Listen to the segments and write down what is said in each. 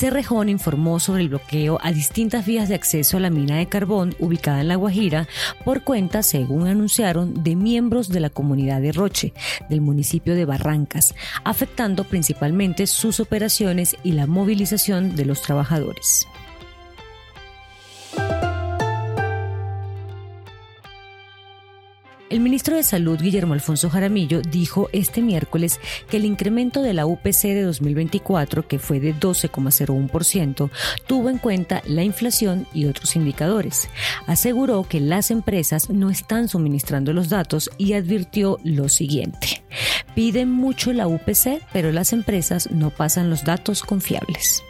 Cerrejón informó sobre el bloqueo a distintas vías de acceso a la mina de carbón ubicada en La Guajira por cuenta, según anunciaron, de miembros de la comunidad de Roche, del municipio de Barrancas, afectando principalmente sus operaciones y la movilización de los trabajadores. El ministro de Salud, Guillermo Alfonso Jaramillo, dijo este miércoles que el incremento de la UPC de 2024, que fue de 12,01%, tuvo en cuenta la inflación y otros indicadores. Aseguró que las empresas no están suministrando los datos y advirtió lo siguiente. Piden mucho la UPC, pero las empresas no pasan los datos confiables.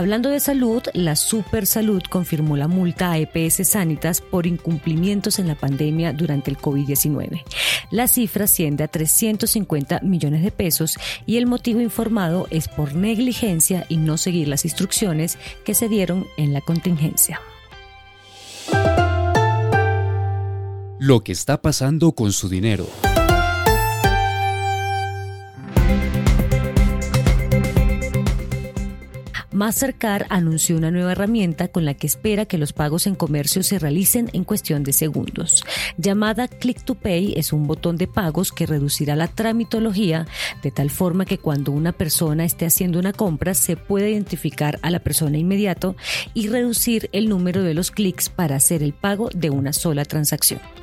Hablando de salud, la Super Salud confirmó la multa a EPS Sanitas por incumplimientos en la pandemia durante el COVID-19. La cifra asciende a 350 millones de pesos y el motivo informado es por negligencia y no seguir las instrucciones que se dieron en la contingencia. Lo que está pasando con su dinero. Mastercard anunció una nueva herramienta con la que espera que los pagos en comercio se realicen en cuestión de segundos. Llamada Click to Pay es un botón de pagos que reducirá la tramitología de tal forma que cuando una persona esté haciendo una compra se pueda identificar a la persona inmediato y reducir el número de los clics para hacer el pago de una sola transacción.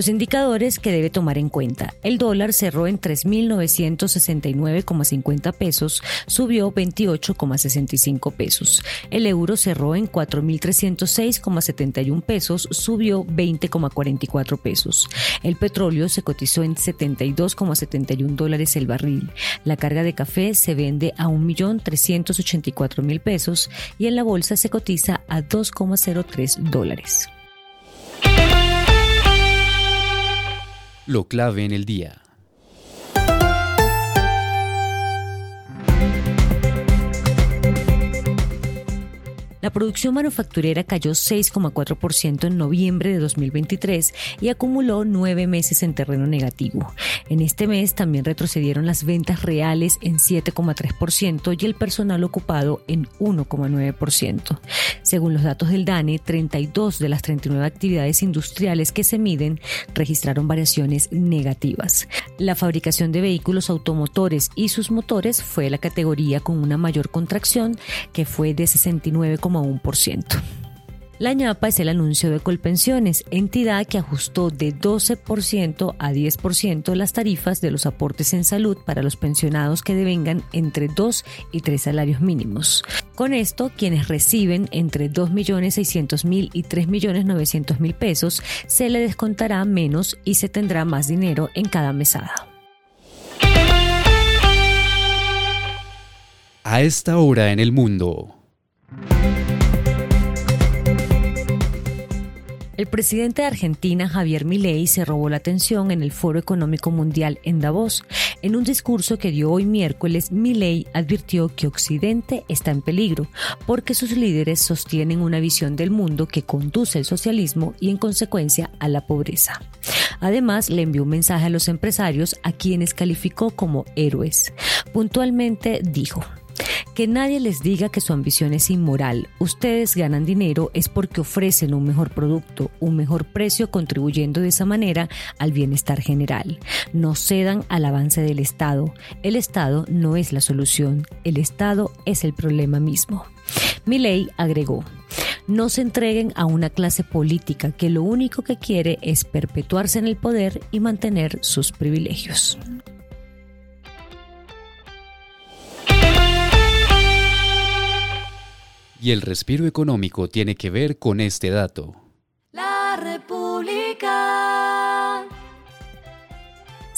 Los indicadores que debe tomar en cuenta. El dólar cerró en 3.969,50 pesos, subió 28,65 pesos. El euro cerró en 4.306,71 pesos, subió 20,44 pesos. El petróleo se cotizó en 72,71 dólares el barril. La carga de café se vende a 1.384.000 pesos y en la bolsa se cotiza a 2,03 dólares. Lo clave en el día. La producción manufacturera cayó 6,4% en noviembre de 2023 y acumuló nueve meses en terreno negativo. En este mes también retrocedieron las ventas reales en 7,3% y el personal ocupado en 1,9%. Según los datos del DANE, 32 de las 39 actividades industriales que se miden registraron variaciones negativas. La fabricación de vehículos automotores y sus motores fue la categoría con una mayor contracción, que fue de 69, la ñapa es el anuncio de Colpensiones, entidad que ajustó de 12% a 10% las tarifas de los aportes en salud para los pensionados que devengan entre 2 y 3 salarios mínimos. Con esto, quienes reciben entre 2.600.000 y 3.900.000 pesos, se le descontará menos y se tendrá más dinero en cada mesada. A esta hora en el mundo. El presidente de Argentina, Javier Milei, se robó la atención en el Foro Económico Mundial en Davos. En un discurso que dio hoy miércoles, Milei advirtió que Occidente está en peligro porque sus líderes sostienen una visión del mundo que conduce al socialismo y en consecuencia a la pobreza. Además, le envió un mensaje a los empresarios a quienes calificó como héroes. Puntualmente dijo, que nadie les diga que su ambición es inmoral. Ustedes ganan dinero es porque ofrecen un mejor producto, un mejor precio, contribuyendo de esa manera al bienestar general. No cedan al avance del Estado. El Estado no es la solución, el Estado es el problema mismo. ley agregó, no se entreguen a una clase política que lo único que quiere es perpetuarse en el poder y mantener sus privilegios. Y el respiro económico tiene que ver con este dato. La República.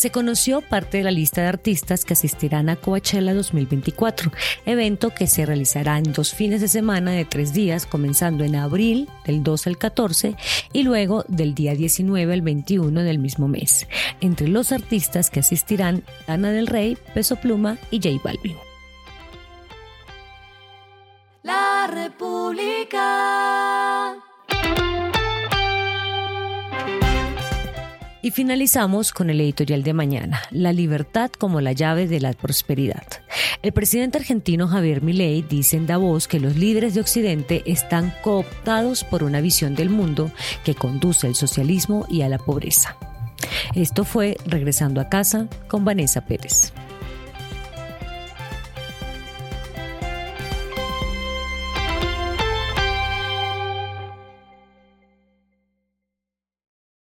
se conoció parte de la lista de artistas que asistirán a Coachella 2024, evento que se realizará en dos fines de semana de tres días, comenzando en abril del 12 al 14 y luego del día 19 al 21 del mismo mes. Entre los artistas que asistirán, Ana del Rey, Peso Pluma y J Balvin. Y finalizamos con el editorial de mañana, La libertad como la llave de la prosperidad. El presidente argentino Javier Milei dice en Davos que los líderes de Occidente están cooptados por una visión del mundo que conduce al socialismo y a la pobreza. Esto fue Regresando a casa con Vanessa Pérez.